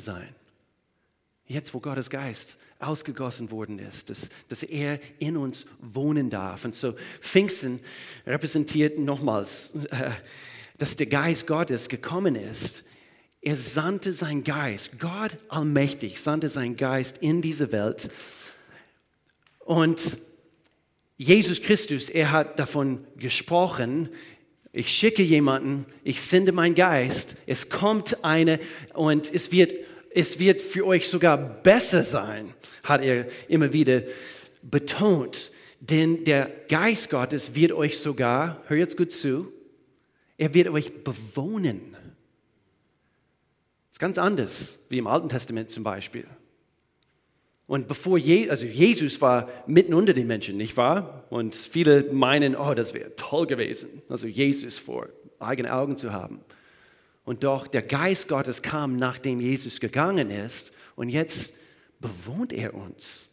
sein. Jetzt, wo Gottes Geist ausgegossen worden ist, dass, dass er in uns wohnen darf. Und so Pfingsten repräsentiert nochmals, äh, dass der Geist Gottes gekommen ist. Er sandte sein Geist, Gott allmächtig sandte sein Geist in diese Welt. Und Jesus Christus, er hat davon gesprochen, ich schicke jemanden, ich sende meinen Geist, es kommt eine und es wird, es wird für euch sogar besser sein, hat er immer wieder betont. Denn der Geist Gottes wird euch sogar, hör jetzt gut zu, er wird euch bewohnen. Das ist ganz anders, wie im Alten Testament zum Beispiel. Und bevor Je also Jesus war mitten unter den Menschen, nicht wahr? Und viele meinen, oh, das wäre toll gewesen, also Jesus vor eigenen Augen zu haben. Und doch der Geist Gottes kam, nachdem Jesus gegangen ist, und jetzt bewohnt er uns.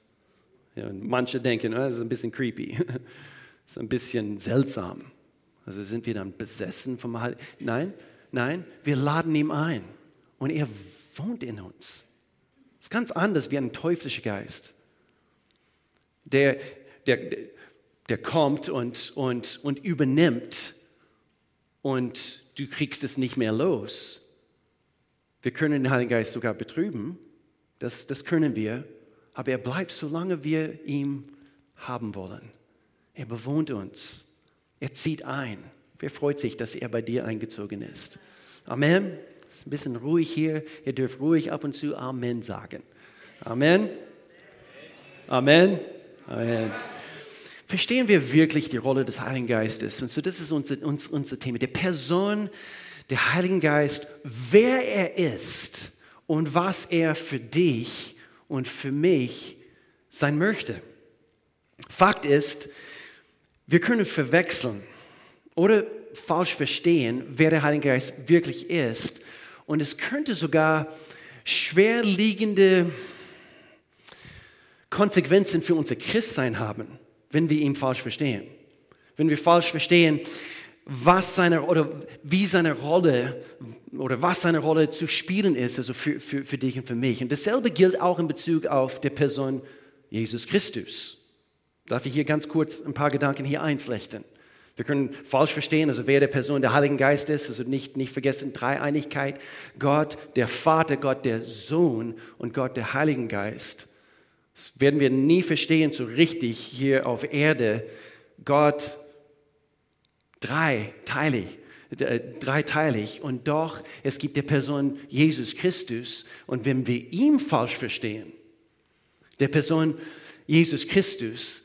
Ja, manche denken, oh, das ist ein bisschen creepy, das ist ein bisschen seltsam. Also sind wir dann besessen vom Heiligen? Nein, nein, wir laden ihn ein und er wohnt in uns ist ganz anders wie ein teuflischer Geist, der, der, der kommt und, und, und übernimmt und du kriegst es nicht mehr los. Wir können den Heiligen Geist sogar betrüben, das, das können wir, aber er bleibt, solange wir ihn haben wollen. Er bewohnt uns, er zieht ein. Wer freut sich, dass er bei dir eingezogen ist? Amen. Es ist ein bisschen ruhig hier. Ihr dürft ruhig ab und zu Amen sagen. Amen. Amen. Amen. Verstehen wir wirklich die Rolle des Heiligen Geistes? Und so, das ist unser, unser, unser Thema. Der Person, der Heiligen Geist, wer er ist und was er für dich und für mich sein möchte. Fakt ist, wir können verwechseln oder falsch verstehen, wer der Heilige Geist wirklich ist und es könnte sogar schwerliegende Konsequenzen für unser Christsein haben, wenn wir ihn falsch verstehen. Wenn wir falsch verstehen, was seine oder wie seine Rolle oder was seine Rolle zu spielen ist, also für, für, für dich und für mich. Und dasselbe gilt auch in Bezug auf die Person Jesus Christus. Darf ich hier ganz kurz ein paar Gedanken hier einflechten? Wir können falsch verstehen, also wer der Person der Heiligen Geist ist, also nicht, nicht vergessen, Dreieinigkeit, Gott, der Vater, Gott, der Sohn und Gott, der Heiligen Geist. Das werden wir nie verstehen so richtig hier auf Erde. Gott dreiteilig, äh, dreiteilig und doch es gibt die Person Jesus Christus und wenn wir ihn falsch verstehen, der Person Jesus Christus,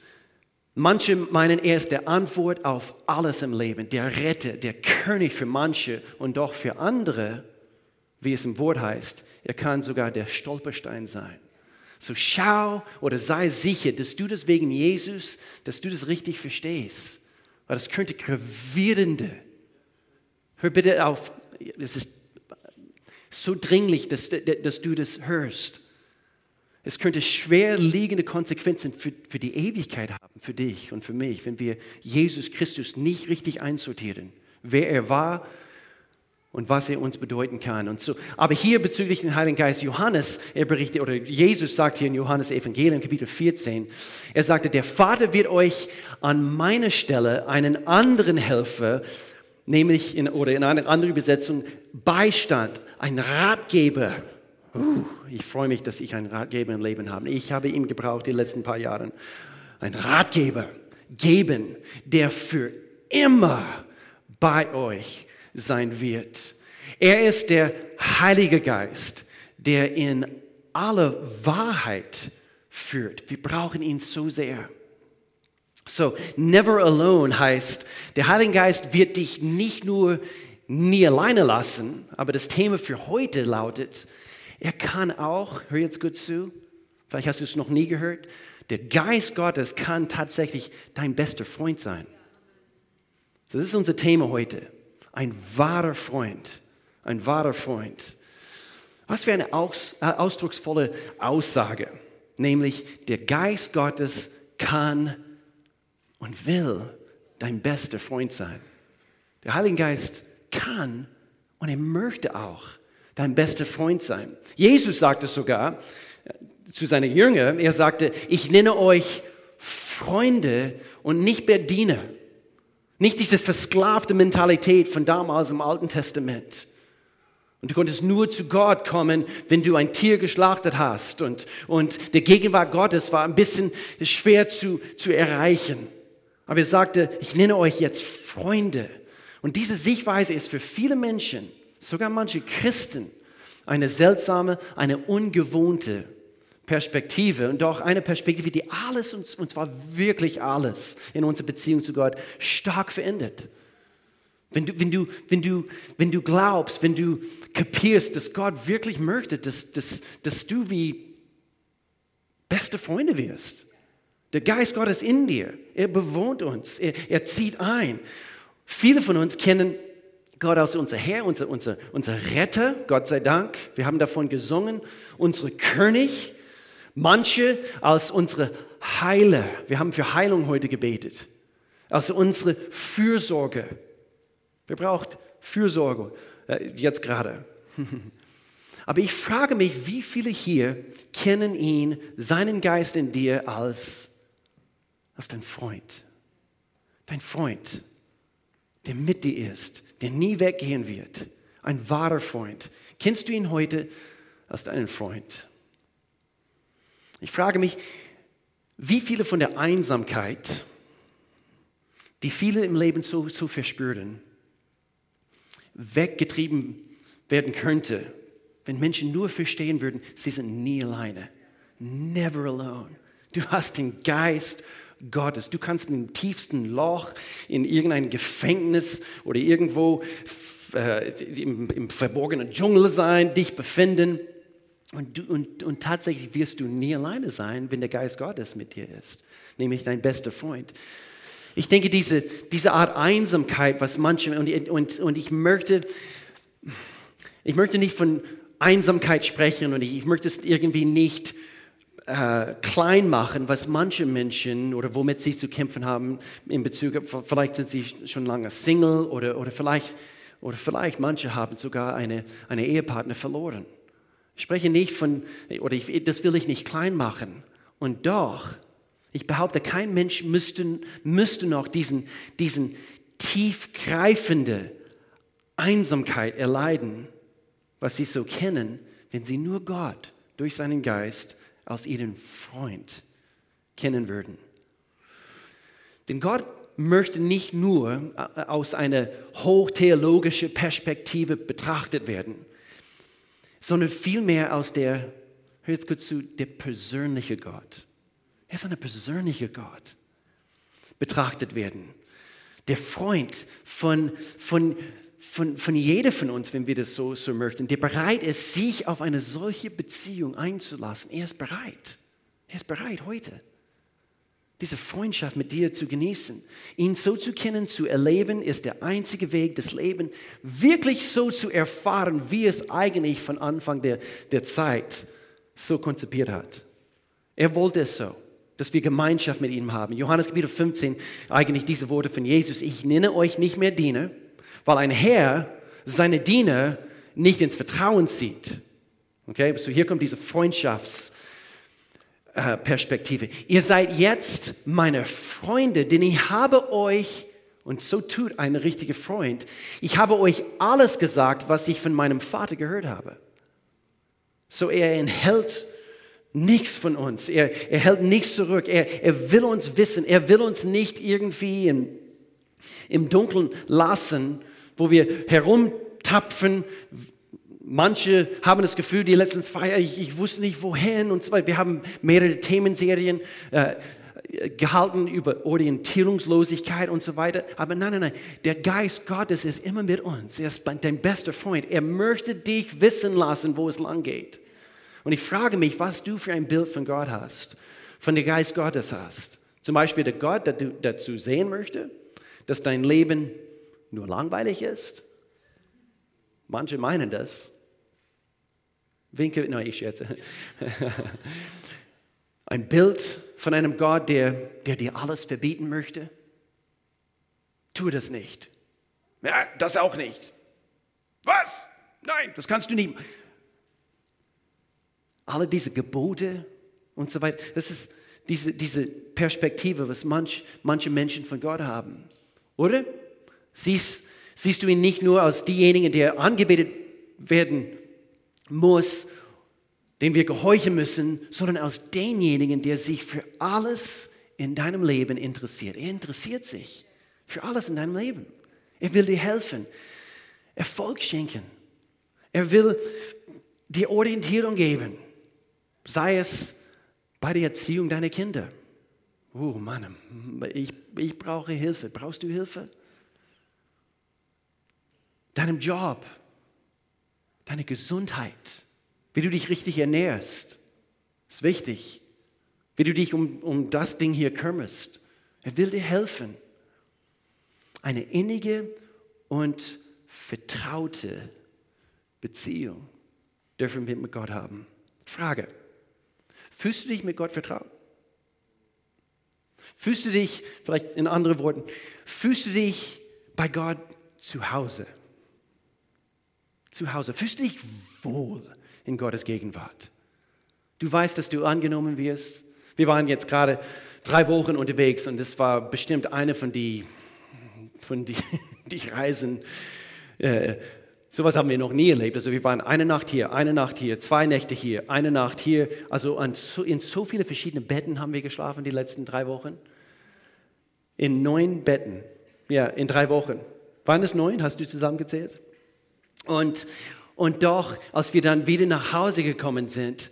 Manche meinen, er ist der Antwort auf alles im Leben, der Retter, der König für manche und doch für andere, wie es im Wort heißt, er kann sogar der Stolperstein sein. So schau oder sei sicher, dass du das wegen Jesus, dass du das richtig verstehst. Weil das könnte gravierende, hör bitte auf, es ist so dringlich, dass, dass du das hörst. Es könnte schwerliegende Konsequenzen für, für die Ewigkeit haben, für dich und für mich, wenn wir Jesus Christus nicht richtig einsortieren, wer er war und was er uns bedeuten kann. Und so, aber hier bezüglich den Heiligen Geist, Johannes, er berichtet, oder Jesus sagt hier in Johannes Evangelium, Kapitel 14, er sagte, der Vater wird euch an meiner Stelle einen anderen Helfer, nämlich in, oder in einer anderen Übersetzung, Beistand, ein Ratgeber, Uh, ich freue mich, dass ich einen Ratgeber im Leben habe. Ich habe ihn gebraucht die letzten paar Jahre. Ein Ratgeber geben, der für immer bei euch sein wird. Er ist der Heilige Geist, der in alle Wahrheit führt. Wir brauchen ihn so sehr. So, never alone heißt, der Heilige Geist wird dich nicht nur nie alleine lassen, aber das Thema für heute lautet, er kann auch, hör jetzt gut zu, vielleicht hast du es noch nie gehört, der Geist Gottes kann tatsächlich dein bester Freund sein. das ist unser Thema heute. Ein wahrer Freund. Ein wahrer Freund. Was für eine aus, äh, ausdrucksvolle Aussage. Nämlich, der Geist Gottes kann und will dein bester Freund sein. Der Heilige Geist kann und er möchte auch dein bester Freund sein. Jesus sagte sogar äh, zu seinen Jüngern, er sagte, ich nenne euch Freunde und nicht mehr Diener. Nicht diese versklavte Mentalität von damals im Alten Testament. Und du konntest nur zu Gott kommen, wenn du ein Tier geschlachtet hast. Und, und der Gegenwart Gottes war ein bisschen schwer zu, zu erreichen. Aber er sagte, ich nenne euch jetzt Freunde. Und diese Sichtweise ist für viele Menschen, sogar manche Christen, eine seltsame, eine ungewohnte Perspektive und doch eine Perspektive, die alles, und zwar wirklich alles in unserer Beziehung zu Gott stark verändert. Wenn du, wenn, du, wenn, du, wenn du glaubst, wenn du kapierst, dass Gott wirklich möchte, dass, dass, dass du wie beste Freunde wirst. Der Geist Gottes in dir, er bewohnt uns, er, er zieht ein. Viele von uns kennen Gott als unser Herr, unser, unser, unser Retter, Gott sei Dank. Wir haben davon gesungen, unsere König. Manche als unsere Heiler. Wir haben für Heilung heute gebetet. Also unsere Fürsorge. Wer braucht Fürsorge äh, jetzt gerade? Aber ich frage mich, wie viele hier kennen ihn, seinen Geist in dir als, als dein Freund? Dein Freund, der mit dir ist, der nie weggehen wird. Ein wahrer Freund. Kennst du ihn heute als deinen Freund? Ich frage mich, wie viele von der Einsamkeit, die viele im Leben so, so verspüren, weggetrieben werden könnte, wenn Menschen nur verstehen würden, sie sind nie alleine. Never alone. Du hast den Geist Gottes. Du kannst im tiefsten Loch, in irgendein Gefängnis oder irgendwo äh, im, im, verborgenen Dschungel sein, dich befinden. Und, du, und, und tatsächlich wirst du nie alleine sein, wenn der Geist Gottes mit dir ist, nämlich dein bester Freund. Ich denke, diese, diese Art Einsamkeit, was manche, und, und, und ich, möchte, ich möchte nicht von Einsamkeit sprechen und ich, ich möchte es irgendwie nicht äh, klein machen, was manche Menschen oder womit sie zu kämpfen haben in Bezug auf, vielleicht sind sie schon lange Single oder, oder, vielleicht, oder vielleicht manche haben sogar eine, eine Ehepartner verloren. Ich spreche nicht von, oder ich, das will ich nicht klein machen. Und doch, ich behaupte, kein Mensch müsste, müsste noch diesen, diesen tiefgreifende Einsamkeit erleiden, was sie so kennen, wenn sie nur Gott durch seinen Geist als ihren Freund kennen würden. Denn Gott möchte nicht nur äh, aus einer hochtheologischen Perspektive betrachtet werden, sondern vielmehr aus der, hör jetzt kurz zu, der persönliche Gott. Er ist ein persönlicher Gott. Betrachtet werden. Der Freund von, von, von, von jeder von uns, wenn wir das so, so möchten, der bereit ist, sich auf eine solche Beziehung einzulassen. Er ist bereit. Er ist bereit heute, diese Freundschaft mit dir zu genießen. Ihn so zu kennen, zu erleben, ist der einzige Weg, das Leben wirklich so zu erfahren, wie es eigentlich von Anfang der, der Zeit so konzipiert hat. Er wollte es so dass wir Gemeinschaft mit ihm haben. Johannes Kapitel 15, eigentlich diese Worte von Jesus. Ich nenne euch nicht mehr Diener, weil ein Herr seine Diener nicht ins Vertrauen zieht. Okay, so hier kommt diese Freundschaftsperspektive. Ihr seid jetzt meine Freunde, denn ich habe euch, und so tut ein richtiger Freund, ich habe euch alles gesagt, was ich von meinem Vater gehört habe. So er enthält nichts von uns. Er, er hält nichts zurück. Er, er will uns wissen. Er will uns nicht irgendwie im, im Dunkeln lassen, wo wir herumtapfen. Manche haben das Gefühl, die letzten zwei Jahre, ich, ich wusste nicht wohin und weiter. Wir haben mehrere Themenserien äh, gehalten über Orientierungslosigkeit und so weiter. Aber nein, nein, nein. Der Geist Gottes ist immer mit uns. Er ist dein bester Freund. Er möchte dich wissen lassen, wo es lang geht. Und ich frage mich, was du für ein Bild von Gott hast, von dem Geist Gottes hast. Zum Beispiel der Gott, der du dazu sehen möchte, dass dein Leben nur langweilig ist. Manche meinen das. Winke, nein, ich schätze. Ein Bild von einem Gott, der, der dir alles verbieten möchte. Tue das nicht. Ja, das auch nicht. Was? nein, das kannst du nicht. Alle diese Gebote und so weiter, das ist diese, diese Perspektive, was manch, manche Menschen von Gott haben. Oder? Siehst, siehst du ihn nicht nur als diejenigen, der angebetet werden muss, den wir gehorchen müssen, sondern als denjenigen, der sich für alles in deinem Leben interessiert. Er interessiert sich für alles in deinem Leben. Er will dir helfen, Erfolg schenken. Er will dir Orientierung geben, sei es bei der Erziehung deiner Kinder. Oh Mann, ich, ich brauche Hilfe. Brauchst du Hilfe? Deinem Job, deine Gesundheit, wie du dich richtig ernährst, ist wichtig. Wie du dich um, um das Ding hier kümmerst. Er will dir helfen. Eine innige und vertraute Beziehung dürfen wir mit Gott haben. Frage. Fühlst du dich mit Gott vertraut? Fühlst du dich, vielleicht in anderen Worten, fühlst du dich bei Gott zu Hause? Zu Hause. Fühlst du dich wohl in Gottes Gegenwart? Du weißt, dass du angenommen wirst. Wir waren jetzt gerade drei Wochen unterwegs und das war bestimmt eine von die, von die, die Reisen, äh, Sowas haben wir noch nie erlebt. Also wir waren eine Nacht hier, eine Nacht hier, zwei Nächte hier, eine Nacht hier. Also in so viele verschiedene Betten haben wir geschlafen die letzten drei Wochen. In neun Betten. Ja, in drei Wochen. Waren es neun? Hast du zusammengezählt? Und, und doch, als wir dann wieder nach Hause gekommen sind,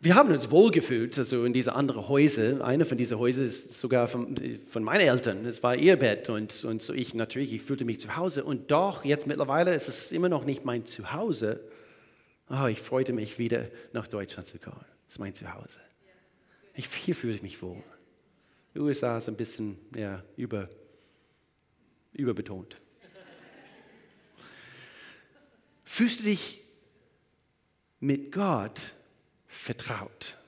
wir haben uns wohlgefühlt, also in diese anderen Häuser. Eine von diesen Häusern ist sogar von, von meinen Eltern. Es war ihr Bett und, und so ich natürlich, ich fühlte mich zu Hause. Und doch, jetzt mittlerweile ist es immer noch nicht mein Zuhause. Oh, ich freute mich wieder nach Deutschland zu kommen. Das ist mein Zuhause. Ich, hier fühle ich mich wohl. Die USA ist ein bisschen ja, über, überbetont. Fühlst du dich mit Gott vertraut.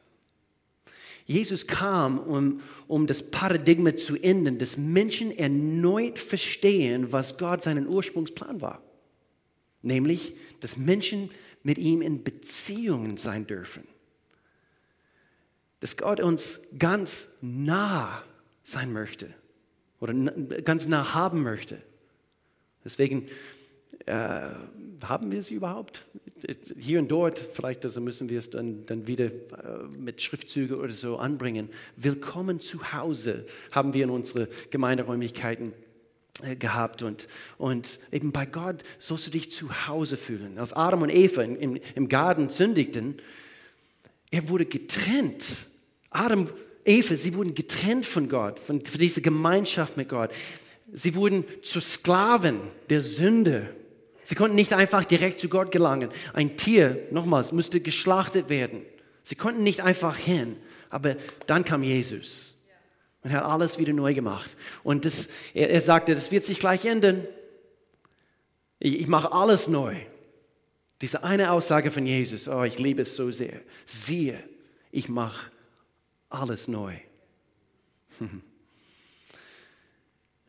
Jesus kam, um, um das Paradigma zu ändern, dass Menschen erneut verstehen, was Gott seinen Ursprungsplan war. Nämlich, dass Menschen mit ihm in Beziehungen sein dürfen. Dass Gott uns ganz nah sein möchte oder ganz nah haben möchte. Deswegen äh, haben wir sie überhaupt? Hier und dort, vielleicht also müssen wir es dann, dann wieder äh, mit Schriftzügen oder so anbringen. Willkommen zu Hause haben wir in unsere Gemeinderäumlichkeiten äh, gehabt und, und eben bei Gott sollst du dich zu Hause fühlen. Als Adam und Eva im, im Garten sündigten, er wurde getrennt. Adam, Eva, sie wurden getrennt von Gott, von, von dieser Gemeinschaft mit Gott. Sie wurden zu Sklaven der Sünde. Sie konnten nicht einfach direkt zu Gott gelangen. Ein Tier, nochmals, musste geschlachtet werden. Sie konnten nicht einfach hin. Aber dann kam Jesus und hat alles wieder neu gemacht. Und das, er, er sagte, das wird sich gleich ändern. Ich, ich mache alles neu. Diese eine Aussage von Jesus, oh, ich liebe es so sehr. Siehe, ich mache alles neu.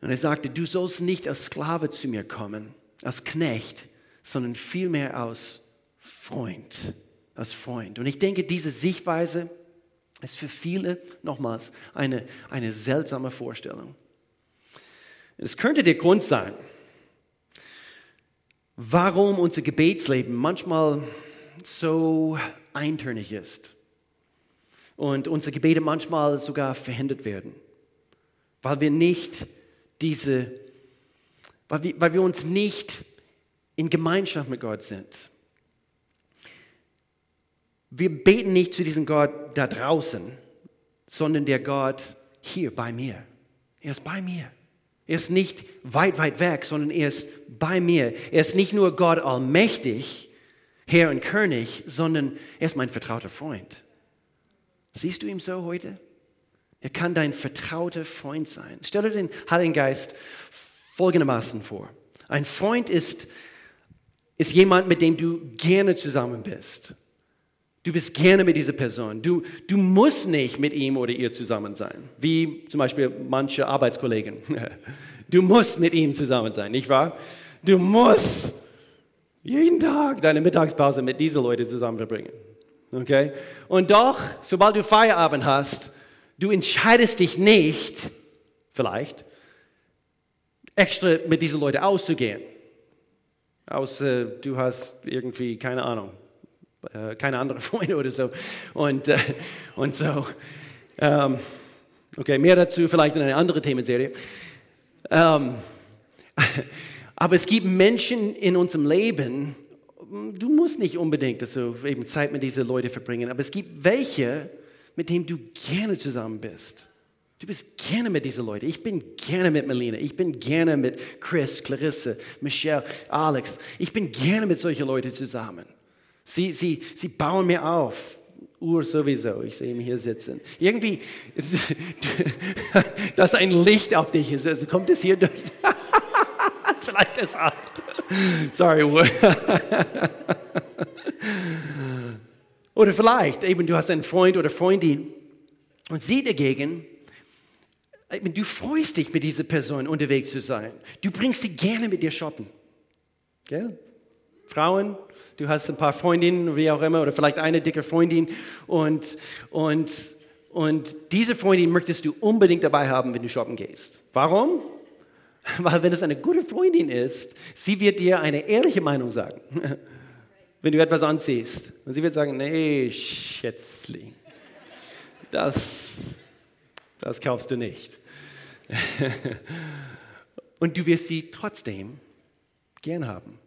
Und er sagte, du sollst nicht als Sklave zu mir kommen, als Knecht, sondern vielmehr als Freund, als Freund. Und ich denke, diese Sichtweise ist für viele, nochmals, eine, eine seltsame Vorstellung. Es könnte der Grund sein, warum unser Gebetsleben manchmal so eintönig ist und unsere Gebete manchmal sogar verhindert werden, weil wir nicht diese weil wir, uns nicht in Gemeinschaft mit Gott sind. Wir beten nicht zu diesem Gott da draußen, sondern der Gott hier bei mir. Er ist bei mir. Er ist nicht weit, weit weg, sondern er ist bei mir. Er ist nicht nur Gott allmächtig, Herr und König, sondern er ist mein vertrauter Freund. Siehst du ihn so heute? Er kann dein vertrauter Freund sein. Stell dir den Heiligen Geist folgendermaßen vor. Ein Freund ist, ist jemand, mit dem du gerne zusammen bist. Du bist gerne mit dieser Person. Du, du musst nicht mit ihm oder ihr zusammen sein, wie zum Beispiel manche Arbeitskollegen. Du musst mit ihm zusammen sein, nicht wahr? Du musst. jeden Tag deine Mittagspause mit diesen Leuten zusammen verbringen. Okay? Und doch, sobald du Feierabend hast, du entscheidest dich nicht, vielleicht, extra mit diesen Leuten auszugehen. Außer du hast irgendwie, keine Ahnung, äh, keine andere Freunde oder so. Und, äh, und so, ähm, okay, mehr dazu vielleicht in einer anderen Themenserie. Ähm, aber es gibt Menschen in unserem Leben, du musst nicht unbedingt also eben Zeit mit diesen Leuten verbringen, aber es gibt welche, mit denen du gerne zusammen bist. Du bist gerne mit diesen Leuten. Ich bin gerne mit Melina. Ich bin gerne mit Chris, Clarisse, Michelle, Alex. Ich bin gerne mit solchen Leuten zusammen. Sie, sie, sie bauen mir auf. Uhr sowieso, ich sehe ihn hier sitzen. Irgendwie, dass ein Licht auf dich ist, also kommt es hier durch. Vielleicht ist auch. Sorry, Uhr. oder vielleicht, eben, du hast einen Freund oder Freundin und sie dagegen, du freust dich, mit dieser Person unterwegs zu sein. Du bringst sie gerne mit dir shoppen. Gell? Frauen, du hast ein paar Freundinnen, wie auch immer, oder vielleicht eine dicke Freundin und, und, und diese Freundin möchtest du unbedingt dabei haben, wenn du shoppen gehst. Warum? Weil wenn es eine gute Freundin ist, sie wird dir eine ehrliche Meinung sagen, wenn du etwas anziehst. Und sie wird sagen, nee, Schätzling, das, das kaufst du nicht. Und du wirst sie trotzdem gern haben.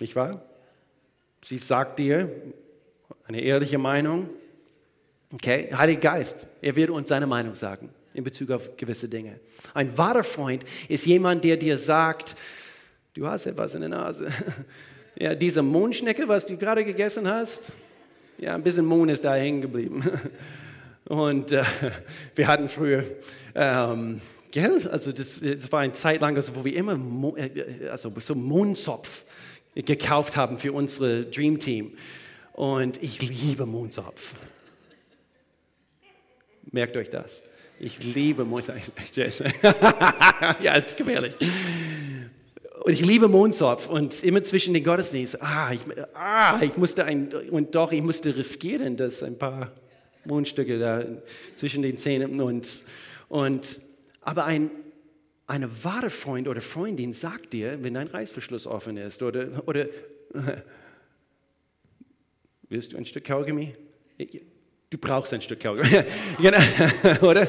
Nicht wahr? Sie sagt dir eine ehrliche Meinung. Okay, Heiliger Geist, er wird uns seine Meinung sagen in Bezug auf gewisse Dinge. Ein wahrer Freund ist jemand, der dir sagt, du hast etwas in der Nase. Ja, diese Mondschnecke, was du gerade gegessen hast, ja, ein bisschen Mond ist da hängen geblieben. Und äh, wir hatten früher, ähm, gell, also das, das, war eine Zeit lang, also wo wir immer äh, also so Mondzopf gekauft haben für unsere Dream Team. Und ich liebe Mondzopf. Merkt euch das. Ich liebe Mondzopf. ja, ist gefährlich. Und ich liebe Mondzopf und immer zwischen den Gottesdiensten, ah, ich, ah, ich musste ein, und doch, ich musste riskieren, dass ein paar Mondstücke da zwischen den Zähnen und, und aber ein, eine wahre Freund oder Freundin sagt dir, wenn dein Reißverschluss offen ist oder, oder willst du ein Stück Kaugummi? Du brauchst ein Stück Kaugummi, genau. oder?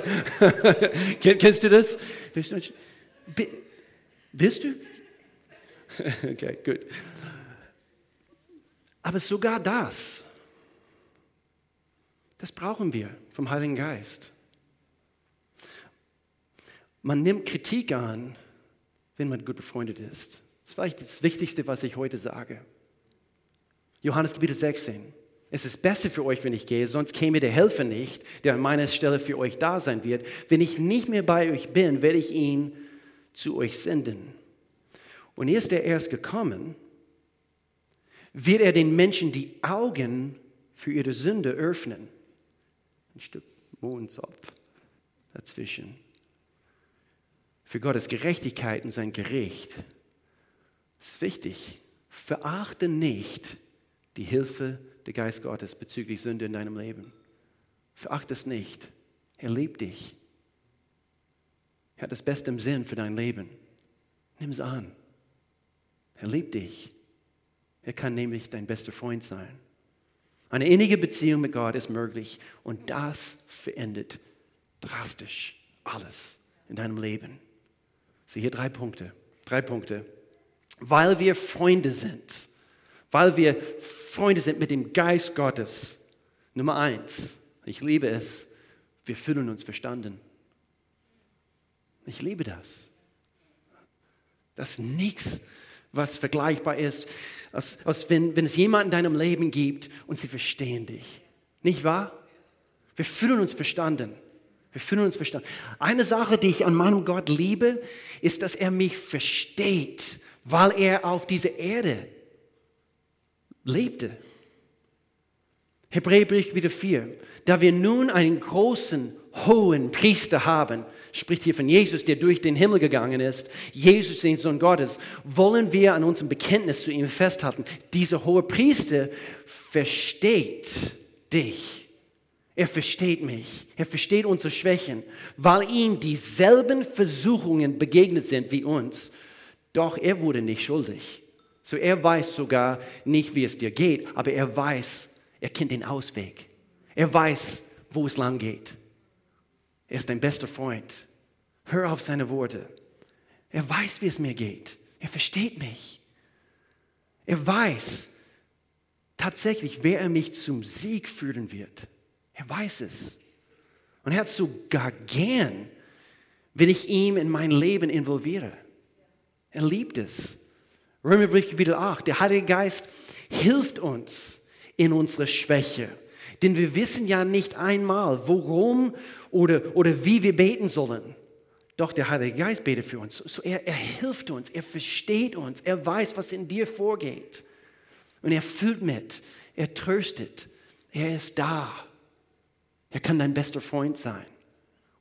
Kennst du das? Willst du? Ein, willst du? okay, gut. Aber sogar das, das brauchen wir vom Heiligen Geist. Man nimmt Kritik an, wenn man gut befreundet ist. Das ist vielleicht das Wichtigste, was ich heute sage. Johannes Kapitel 16. Es ist besser für euch, wenn ich gehe, sonst käme der Helfer nicht, der an meiner Stelle für euch da sein wird. Wenn ich nicht mehr bei euch bin, werde ich ihn zu euch senden. Und ist er erst gekommen, wird er den Menschen die Augen für ihre Sünde öffnen. Ein Stück Mondzopf dazwischen für Gottes Gerechtigkeit und sein Gericht. Ist wichtig. Verachte nicht die Hilfe der Geist Gottes bezüglich Sünde in deinem Leben. Verachte es nicht. Er liebt dich. Er hat das Beste im Sinn für dein Leben. Nimm es an. Er liebt dich. Er kann nämlich dein bester Freund sein. Eine innige Beziehung mit Gott ist möglich und das verändert drastisch alles in deinem Leben. So hier drei Punkte. Drei Punkte. Weil wir Freunde sind. Weil wir Freunde sind mit dem Geist Gottes. Nummer eins. Ich liebe es. Wir fühlen uns verstanden. Ich liebe das. Das ist nichts, was vergleichbar ist, als, als wenn, wenn es jemanden in deinem Leben gibt und sie verstehen dich. Nicht wahr? Wir fühlen uns verstanden. Wir fühlen uns verstanden. Eine Sache, die ich an meinem Gott liebe, ist, dass er mich versteht, weil er auf dieser Erde lebte. Hebräerbrief wieder 4. Da wir nun einen großen, hohen Priester haben, spricht hier von Jesus, der durch den Himmel gegangen ist, Jesus, den Sohn Gottes, wollen wir an unserem Bekenntnis zu ihm festhalten. Dieser hohe Priester versteht dich. Er versteht mich. Er versteht unsere Schwächen, weil ihm dieselben Versuchungen begegnet sind wie uns. Doch er wurde nicht schuldig. So er weiß sogar nicht, wie es dir geht, aber er weiß, er kennt den Ausweg. Er weiß, wo es lang geht. Er ist dein bester Freund. Hör auf seine Worte. Er weiß, wie es mir geht. Er versteht mich. Er weiß tatsächlich, wer er mich zum Sieg führen wird. Er weiß es. Und er hat sogar gern, wenn ich ihn in mein Leben involviere. Er liebt es. Römerbrief Kapitel 8. Der Heilige Geist hilft uns in unserer Schwäche. Denn wir wissen ja nicht einmal, worum oder, oder wie wir beten sollen. Doch der Heilige Geist betet für uns. So er, er hilft uns, er versteht uns, er weiß, was in dir vorgeht. Und er fühlt mit, er tröstet, er ist da. Er kann dein bester Freund sein.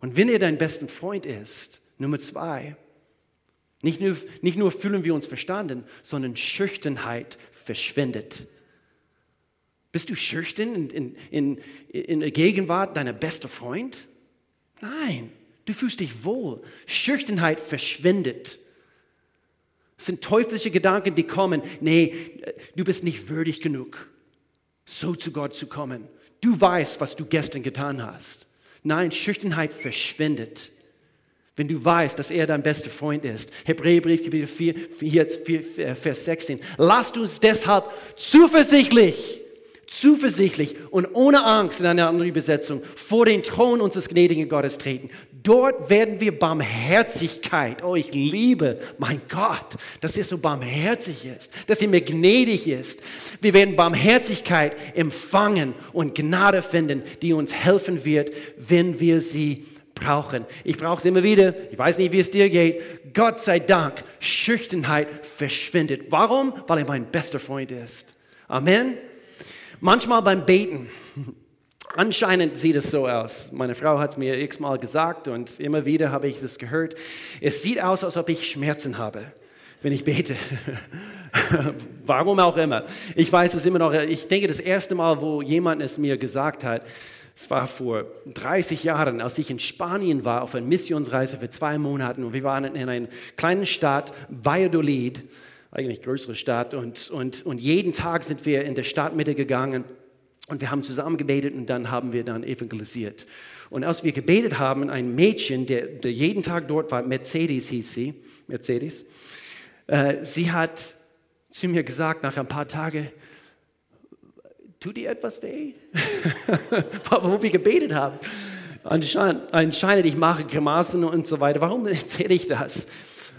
Und wenn er dein bester Freund ist, Nummer zwei, nicht nur, nicht nur fühlen wir uns verstanden, sondern Schüchternheit verschwindet. Bist du schüchtern in, in, in, in der Gegenwart deiner besten Freund? Nein, du fühlst dich wohl. Schüchternheit verschwindet. Es sind teuflische Gedanken, die kommen. Nee, du bist nicht würdig genug, so zu Gott zu kommen. Du weißt, was du gestern getan hast. Nein, Schüchternheit verschwindet. Wenn du weißt, dass er dein bester Freund ist. Hebräerbrief, Kapitel 4, 4, Vers 16. Lasst uns deshalb zuversichtlich zuversichtlich und ohne Angst in einer anderen Übersetzung vor den Thron unseres gnädigen Gottes treten. Dort werden wir Barmherzigkeit. Oh, ich liebe mein Gott, dass er so barmherzig ist, dass er mir gnädig ist. Wir werden Barmherzigkeit empfangen und Gnade finden, die uns helfen wird, wenn wir sie brauchen. Ich brauche es immer wieder. Ich weiß nicht, wie es dir geht. Gott sei Dank, Schüchternheit verschwindet. Warum? Weil er mein bester Freund ist. Amen. Manchmal beim Beten, anscheinend sieht es so aus. Meine Frau hat es mir x-mal gesagt und immer wieder habe ich das gehört. Es sieht aus, als ob ich Schmerzen habe, wenn ich bete. Warum auch immer. Ich weiß es immer noch. Ich denke, das erste Mal, wo jemand es mir gesagt hat, es war vor 30 Jahren, als ich in Spanien war, auf einer Missionsreise für zwei Monate und wir waren in einer kleinen Stadt, Valladolid eigentlich größere Stadt. Und, und, und jeden Tag sind wir in der Stadtmitte gegangen und wir haben zusammen gebetet und dann haben wir dann evangelisiert. Und als wir gebetet haben, ein Mädchen, der, der jeden Tag dort war, Mercedes hieß sie, Mercedes, äh, sie hat zu mir gesagt, nach ein paar Tagen, tut dir etwas weh? Wo wir gebetet haben. Anscheinend, anscheinend, ich mache Grimassen und so weiter. Warum erzähle ich das?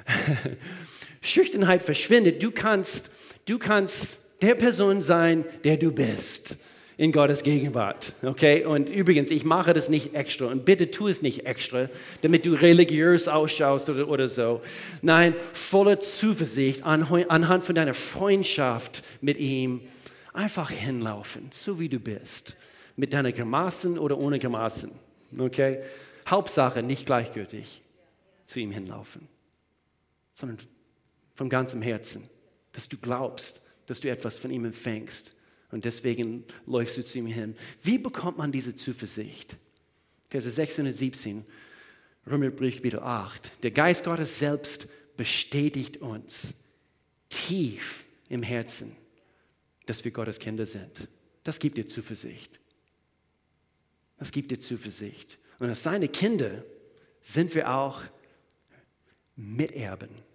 Schüchternheit verschwindet. Du kannst, du kannst der Person sein, der du bist in Gottes Gegenwart. Okay? Und übrigens, ich mache das nicht extra und bitte tu es nicht extra, damit du religiös ausschaust oder, oder so. Nein, voller Zuversicht anhand von deiner Freundschaft mit ihm einfach hinlaufen, so wie du bist. Mit deiner Grimassen oder ohne Grimassen. Okay? Hauptsache nicht gleichgültig zu ihm hinlaufen, sondern von ganzem Herzen, dass du glaubst, dass du etwas von ihm empfängst. Und deswegen läufst du zu ihm hin. Wie bekommt man diese Zuversicht? Verse 16 und 17, Römerbrief Kapitel 8. Der Geist Gottes selbst bestätigt uns tief im Herzen, dass wir Gottes Kinder sind. Das gibt dir Zuversicht. Das gibt dir Zuversicht. Und als seine Kinder sind wir auch Miterben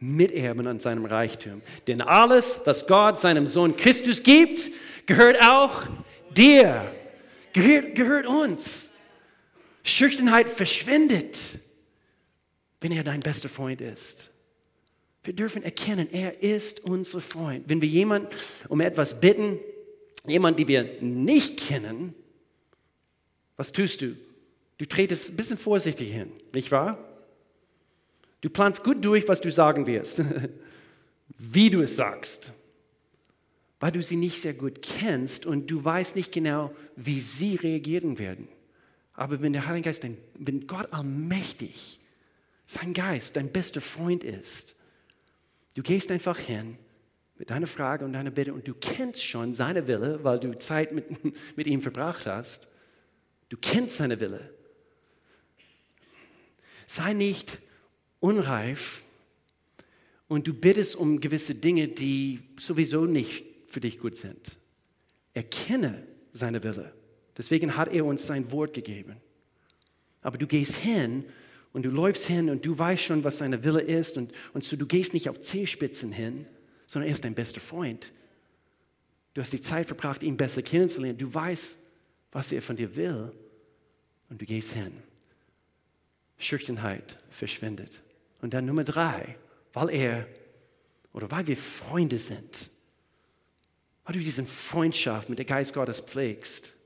Miterben an seinem Reichtum. Denn alles, was Gott seinem Sohn Christus gibt, gehört auch dir, gehört, gehört uns. Schüchternheit verschwindet, wenn er dein bester Freund ist. Wir dürfen erkennen, er ist unser Freund. Wenn wir jemanden um etwas bitten, jemand, die wir nicht kennen, was tust du? Du tretest ein bisschen vorsichtig hin, nicht wahr? Du planst gut durch, was du sagen wirst, wie du es sagst, weil du sie nicht sehr gut kennst und du weißt nicht genau, wie sie reagieren werden. Aber wenn der Heilige Geist, dein, wenn Gott allmächtig, sein Geist, dein bester Freund ist, du gehst einfach hin mit deiner Frage und deiner Bitte und du kennst schon seine Wille, weil du Zeit mit, mit ihm verbracht hast. Du kennst seine Wille. Sei nicht unreif und du bittest um gewisse Dinge, die sowieso nicht für dich gut sind. Erkenne seine Wille. Deswegen hat er uns sein Wort gegeben. Aber du gehst hin und du läufst hin und du weißt schon, was seine Wille ist und, und so du gehst nicht auf Zehspitzen hin, sondern er ist dein bester Freund. Du hast die Zeit verbracht, ihn besser kennenzulernen. Du weißt, was er von dir will und du gehst hin. Schüchternheit verschwindet. Und dann Nummer drei, weil er oder weil wir Freunde sind, weil du diese Freundschaft mit der Geist Gottes pflegst.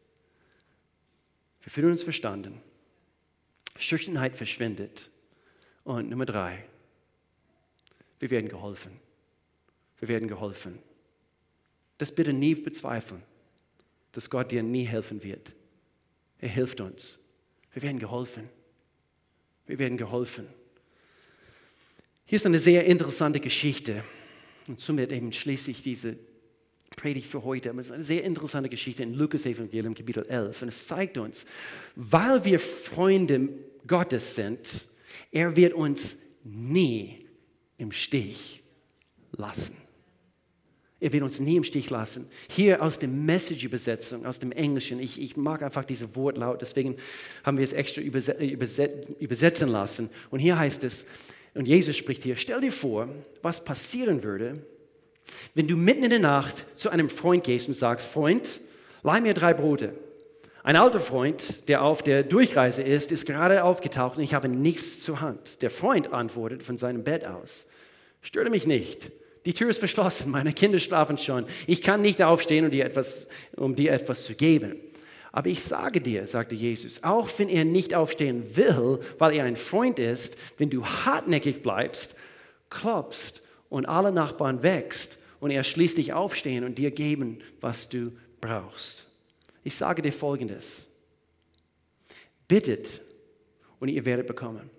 Wir fühlen uns verstanden. Schüchternheit verschwindet. Und Nummer drei, wir werden geholfen. Wir werden geholfen. Das bitte nie bezweifeln, dass Gott dir nie helfen wird. Er hilft uns. Wir werden geholfen. Wir werden geholfen. Hier ist eine sehr interessante Geschichte. Und somit eben schließe ich diese Predigt für heute. Aber es ist eine sehr interessante Geschichte in Lukas Evangelium Kapitel 11. Und es zeigt uns, weil wir Freunde Gottes sind, er wird uns nie im Stich lassen. Er wird uns nie im Stich lassen. Hier aus der Message-Übersetzung, aus dem Englischen, ich, ich mag einfach diese Wortlaut, deswegen haben wir es extra übersetzen lassen. Und hier heißt es, und Jesus spricht hier, stell dir vor, was passieren würde, wenn du mitten in der Nacht zu einem Freund gehst und sagst, Freund, leih mir drei Brote. Ein alter Freund, der auf der Durchreise ist, ist gerade aufgetaucht und ich habe nichts zur Hand. Der Freund antwortet von seinem Bett aus, störe mich nicht. Die Tür ist verschlossen, meine Kinder schlafen schon. Ich kann nicht aufstehen, um dir etwas, um dir etwas zu geben. Aber ich sage dir, sagte Jesus, auch wenn er nicht aufstehen will, weil er ein Freund ist, wenn du hartnäckig bleibst, klopfst und alle Nachbarn wächst und er schließlich aufstehen und dir geben, was du brauchst. Ich sage dir Folgendes. Bittet und ihr werdet bekommen.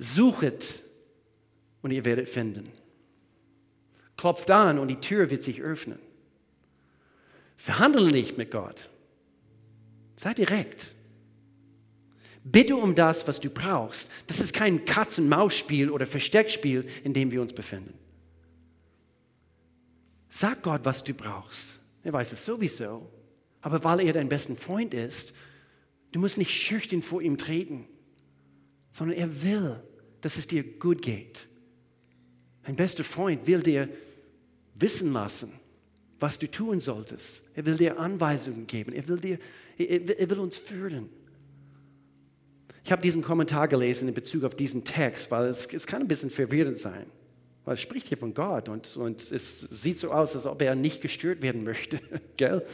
Suchet und ihr werdet finden. Klopft an und die Tür wird sich öffnen. Verhandle nicht mit Gott. Sei direkt. Bitte um das, was du brauchst. Das ist kein Katz-und-Maus-Spiel oder Versteckspiel, in dem wir uns befinden. Sag Gott, was du brauchst. Er weiß es sowieso. Aber weil er dein bester Freund ist, du musst nicht schüchtern vor ihm treten, sondern er will, dass es dir gut geht. Ein bester Freund will dir wissen lassen, was du tun solltest. Er will dir Anweisungen geben. Er will, dir, er, er will uns führen. Ich habe diesen Kommentar gelesen in Bezug auf diesen Text, weil es, es kann ein bisschen verwirrend sein. Weil es spricht hier von Gott und, und es sieht so aus, als ob er nicht gestört werden möchte. Gell?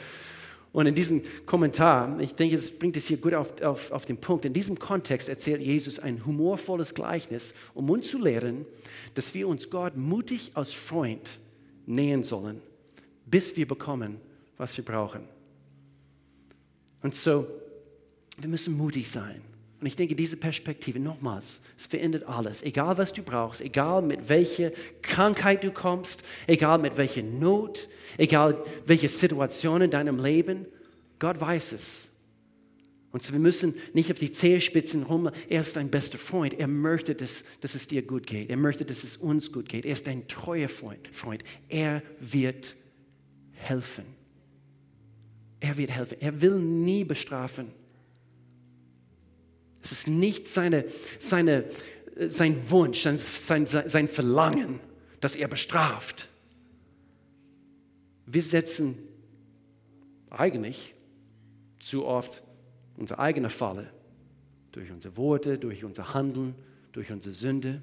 Und in diesem Kommentar, ich denke, es bringt es hier gut auf, auf, auf den Punkt, in diesem Kontext erzählt Jesus ein humorvolles Gleichnis, um uns zu lehren, dass wir uns Gott mutig als Freund nähen sollen, bis wir bekommen, was wir brauchen. Und so, wir müssen mutig sein. Und ich denke, diese Perspektive, nochmals, es verändert alles. Egal, was du brauchst, egal mit welcher Krankheit du kommst, egal mit welcher Not, egal welche Situation in deinem Leben, Gott weiß es. Und so, wir müssen nicht auf die Zehenspitzen rum. Er ist dein bester Freund. Er möchte, dass, dass es dir gut geht. Er möchte, dass es uns gut geht. Er ist ein treuer Freund. Freund. Er wird helfen. Er wird helfen. Er will nie bestrafen. Es ist nicht seine, seine, sein Wunsch, sein, sein Verlangen, dass er bestraft. Wir setzen eigentlich zu oft unsere eigene Falle durch unsere Worte, durch unser Handeln, durch unsere Sünde.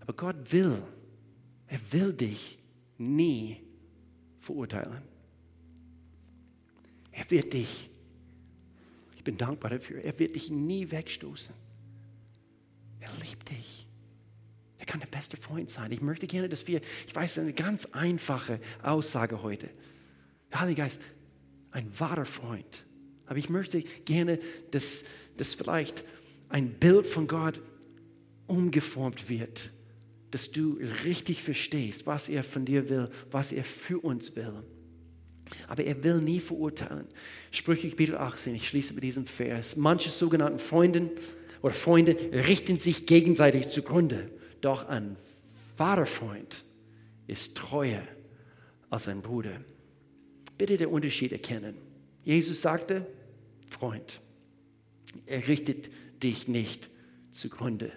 Aber Gott will, er will dich nie verurteilen. Er wird dich bin dankbar dafür. Er wird dich nie wegstoßen. Er liebt dich. Er kann der beste Freund sein. Ich möchte gerne, dass wir, ich weiß, eine ganz einfache Aussage heute. Der Heilige Geist, ein wahrer Freund, Aber ich möchte gerne, dass, dass vielleicht ein Bild von Gott umgeformt wird, dass du richtig verstehst, was er von dir will, was er für uns will. Aber er will nie verurteilen. Sprüche Kapitel 18, ich schließe mit diesem Vers. Manche sogenannten Freunde oder Freunde richten sich gegenseitig zugrunde. Doch ein wahrer Freund ist treuer als ein Bruder. Bitte den Unterschied erkennen. Jesus sagte, Freund, er richtet dich nicht zugrunde.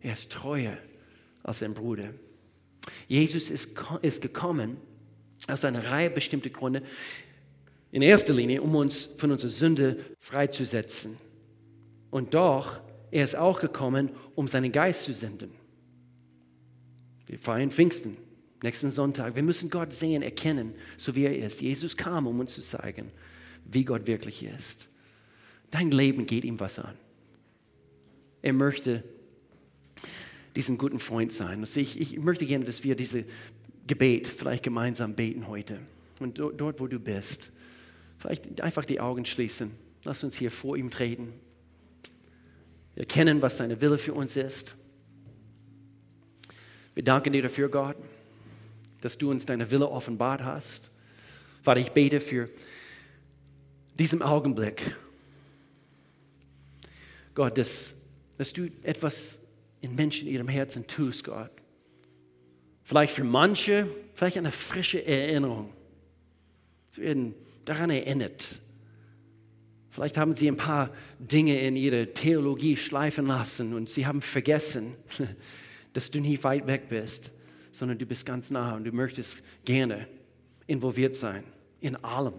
Er ist treuer als ein Bruder. Jesus ist, ist gekommen aus einer Reihe bestimmter Gründe. In erster Linie, um uns von unserer Sünde freizusetzen. Und doch, er ist auch gekommen, um seinen Geist zu senden. Wir feiern Pfingsten, nächsten Sonntag. Wir müssen Gott sehen, erkennen, so wie er ist. Jesus kam, um uns zu zeigen, wie Gott wirklich ist. Dein Leben geht ihm was an. Er möchte diesen guten Freund sein. Ich, ich möchte gerne, dass wir diese Gebet vielleicht gemeinsam beten heute. Und dort, wo du bist, vielleicht einfach die Augen schließen. Lass uns hier vor ihm treten. Erkennen, was seine Wille für uns ist. Wir danken dir dafür, Gott, dass du uns deine Wille offenbart hast. Vater, ich bete für diesen Augenblick. Gott, dass, dass du etwas in Menschen in ihrem Herzen tust, Gott. Vielleicht für manche, vielleicht eine frische Erinnerung. Sie werden daran erinnert. Vielleicht haben sie ein paar Dinge in ihre Theologie schleifen lassen und sie haben vergessen, dass du nie weit weg bist, sondern du bist ganz nah und du möchtest gerne involviert sein in allem.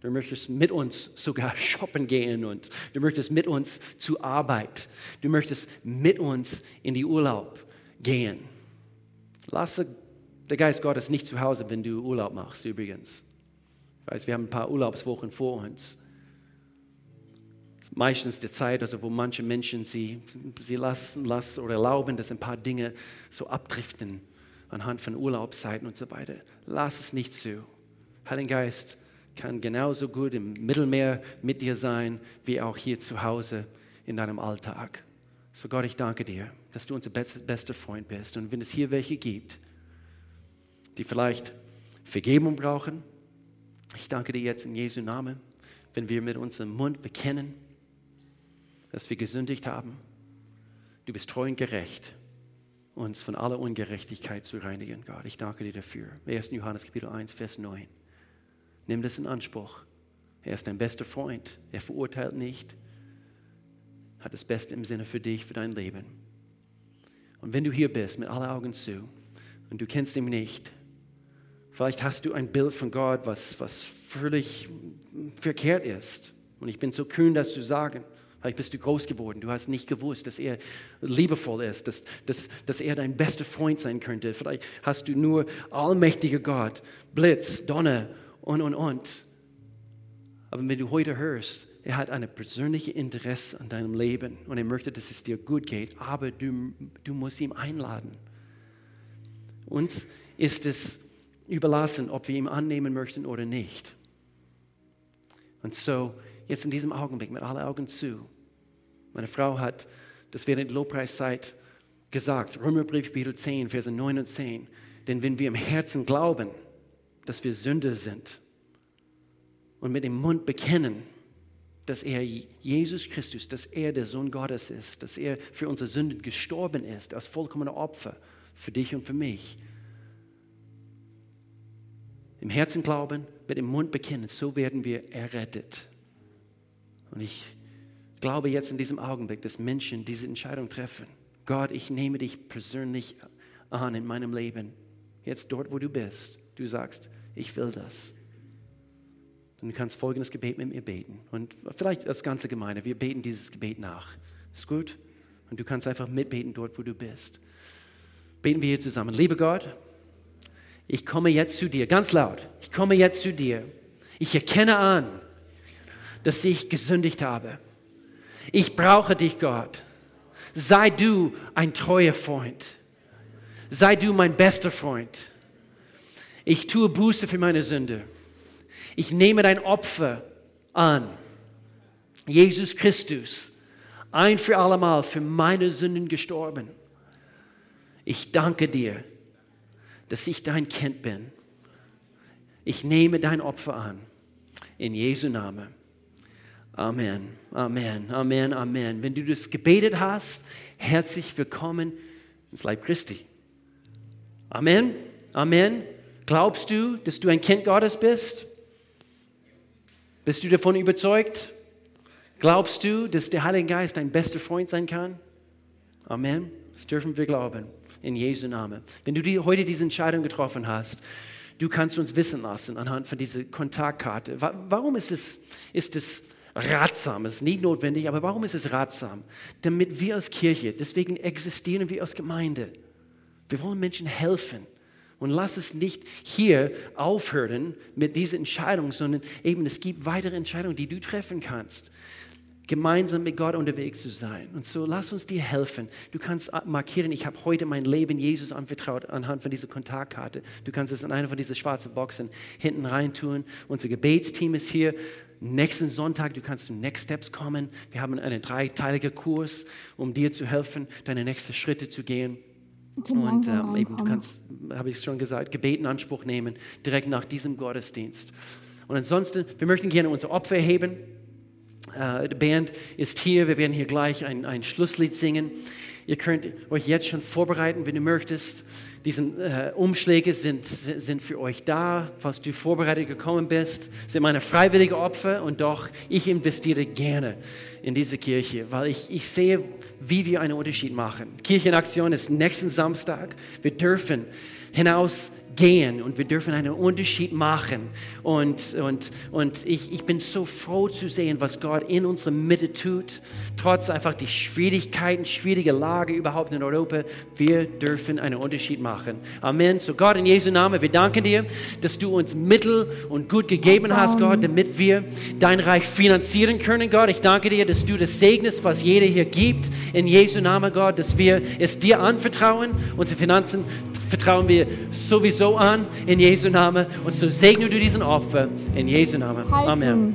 Du möchtest mit uns sogar shoppen gehen und du möchtest mit uns zur Arbeit. Du möchtest mit uns in die Urlaub gehen. Lasse der Geist Gottes nicht zu Hause, wenn du Urlaub machst, übrigens. Ich weiß, wir haben ein paar Urlaubswochen vor uns meistens die Zeit, also wo manche Menschen sie, sie lassen, lassen oder erlauben, dass ein paar Dinge so abdriften anhand von Urlaubszeiten und so weiter. Lass es nicht zu. Heiliger Geist kann genauso gut im Mittelmeer mit dir sein, wie auch hier zu Hause in deinem Alltag. So Gott, ich danke dir, dass du unser bester Freund bist. Und wenn es hier welche gibt, die vielleicht Vergebung brauchen, ich danke dir jetzt in Jesu Namen, wenn wir mit unserem Mund bekennen, dass wir gesündigt haben. Du bist treu und gerecht, uns von aller Ungerechtigkeit zu reinigen, Gott. Ich danke dir dafür. 1. Johannes Kapitel 1, Vers 9. Nimm das in Anspruch. Er ist dein bester Freund. Er verurteilt nicht. Hat das Beste im Sinne für dich, für dein Leben. Und wenn du hier bist, mit allen Augen zu, und du kennst ihn nicht, vielleicht hast du ein Bild von Gott, was, was völlig verkehrt ist. Und ich bin so kühn, das zu sagen. Vielleicht bist du groß geworden. Du hast nicht gewusst, dass er liebevoll ist, dass, dass, dass er dein bester Freund sein könnte. Vielleicht hast du nur allmächtiger Gott, Blitz, Donner und, und, und. Aber wenn du heute hörst, er hat ein persönliches Interesse an deinem Leben und er möchte, dass es dir gut geht, aber du, du musst ihn einladen. Uns ist es überlassen, ob wir ihn annehmen möchten oder nicht. Und so, jetzt in diesem Augenblick mit allen Augen zu. Meine Frau hat das während der Lobpreiszeit gesagt, Römerbrief Kapitel 10, Verse 9 und 10. Denn wenn wir im Herzen glauben, dass wir Sünder sind und mit dem Mund bekennen, dass er Jesus Christus, dass er der Sohn Gottes ist, dass er für unsere Sünden gestorben ist, als vollkommener Opfer für dich und für mich. Im Herzen glauben, mit dem Mund bekennen, so werden wir errettet. Und ich glaube jetzt in diesem Augenblick, dass Menschen diese Entscheidung treffen. Gott, ich nehme dich persönlich an in meinem Leben. Jetzt dort, wo du bist. Du sagst, ich will das. Und du kannst folgendes Gebet mit mir beten. Und vielleicht als ganze Gemeinde, wir beten dieses Gebet nach. Ist gut? Und du kannst einfach mitbeten dort, wo du bist. Beten wir hier zusammen. Lieber Gott, ich komme jetzt zu dir, ganz laut. Ich komme jetzt zu dir. Ich erkenne an, dass ich gesündigt habe. Ich brauche dich, Gott. Sei du ein treuer Freund. Sei du mein bester Freund. Ich tue Buße für meine Sünde. Ich nehme dein Opfer an. Jesus Christus, ein für allemal für meine Sünden gestorben. Ich danke dir, dass ich dein Kind bin. Ich nehme dein Opfer an. In Jesu Namen. Amen, Amen, Amen, Amen. Wenn du das gebetet hast, herzlich willkommen ins Leib Christi. Amen, Amen. Glaubst du, dass du ein Kind Gottes bist? Bist du davon überzeugt? Glaubst du, dass der Heilige Geist dein bester Freund sein kann? Amen. Das dürfen wir glauben. In Jesu Namen. Wenn du die, heute diese Entscheidung getroffen hast, du kannst uns wissen lassen anhand von dieser Kontaktkarte. Warum ist es, ist es ratsam? Es ist nicht notwendig, aber warum ist es ratsam? Damit wir als Kirche, deswegen existieren wir als Gemeinde. Wir wollen Menschen helfen. Und lass es nicht hier aufhören mit dieser Entscheidung, sondern eben es gibt weitere Entscheidungen, die du treffen kannst, gemeinsam mit Gott unterwegs zu sein. Und so lass uns dir helfen. Du kannst markieren, ich habe heute mein Leben Jesus anvertraut anhand von dieser Kontaktkarte. Du kannst es in eine von diesen schwarzen Boxen hinten rein tun. Unser Gebetsteam ist hier. Nächsten Sonntag, du kannst zu Next Steps kommen. Wir haben einen dreiteiligen Kurs, um dir zu helfen, deine nächsten Schritte zu gehen. Und ähm, eben, du kannst, habe ich schon gesagt, Gebet in Anspruch nehmen, direkt nach diesem Gottesdienst. Und ansonsten, wir möchten gerne unser Opfer erheben. Äh, die Band ist hier, wir werden hier gleich ein, ein Schlusslied singen. Ihr könnt euch jetzt schon vorbereiten, wenn du möchtest. Diese äh, Umschläge sind, sind für euch da, falls du vorbereitet gekommen bist. sind meine freiwillige Opfer und doch, ich investiere gerne in diese Kirche, weil ich, ich sehe, wie wir einen Unterschied machen. Kirchenaktion ist nächsten Samstag. Wir dürfen hinaus gehen und wir dürfen einen Unterschied machen. Und, und, und ich, ich bin so froh zu sehen, was Gott in unserer Mitte tut, trotz einfach die Schwierigkeiten, schwierige Lage überhaupt in Europa. Wir dürfen einen Unterschied machen. Amen. So Gott, in Jesu Namen, wir danken dir, dass du uns Mittel und Gut gegeben hast, Gott, damit wir dein Reich finanzieren können, Gott. Ich danke dir, dass du das segnest, was jeder hier gibt. In Jesu Namen, Gott, dass wir es dir anvertrauen, unsere Finanzen vertrauen wir sowieso an in Jesu Namen. Und so segne du diesen Opfer in Jesu Namen. Amen. Amen.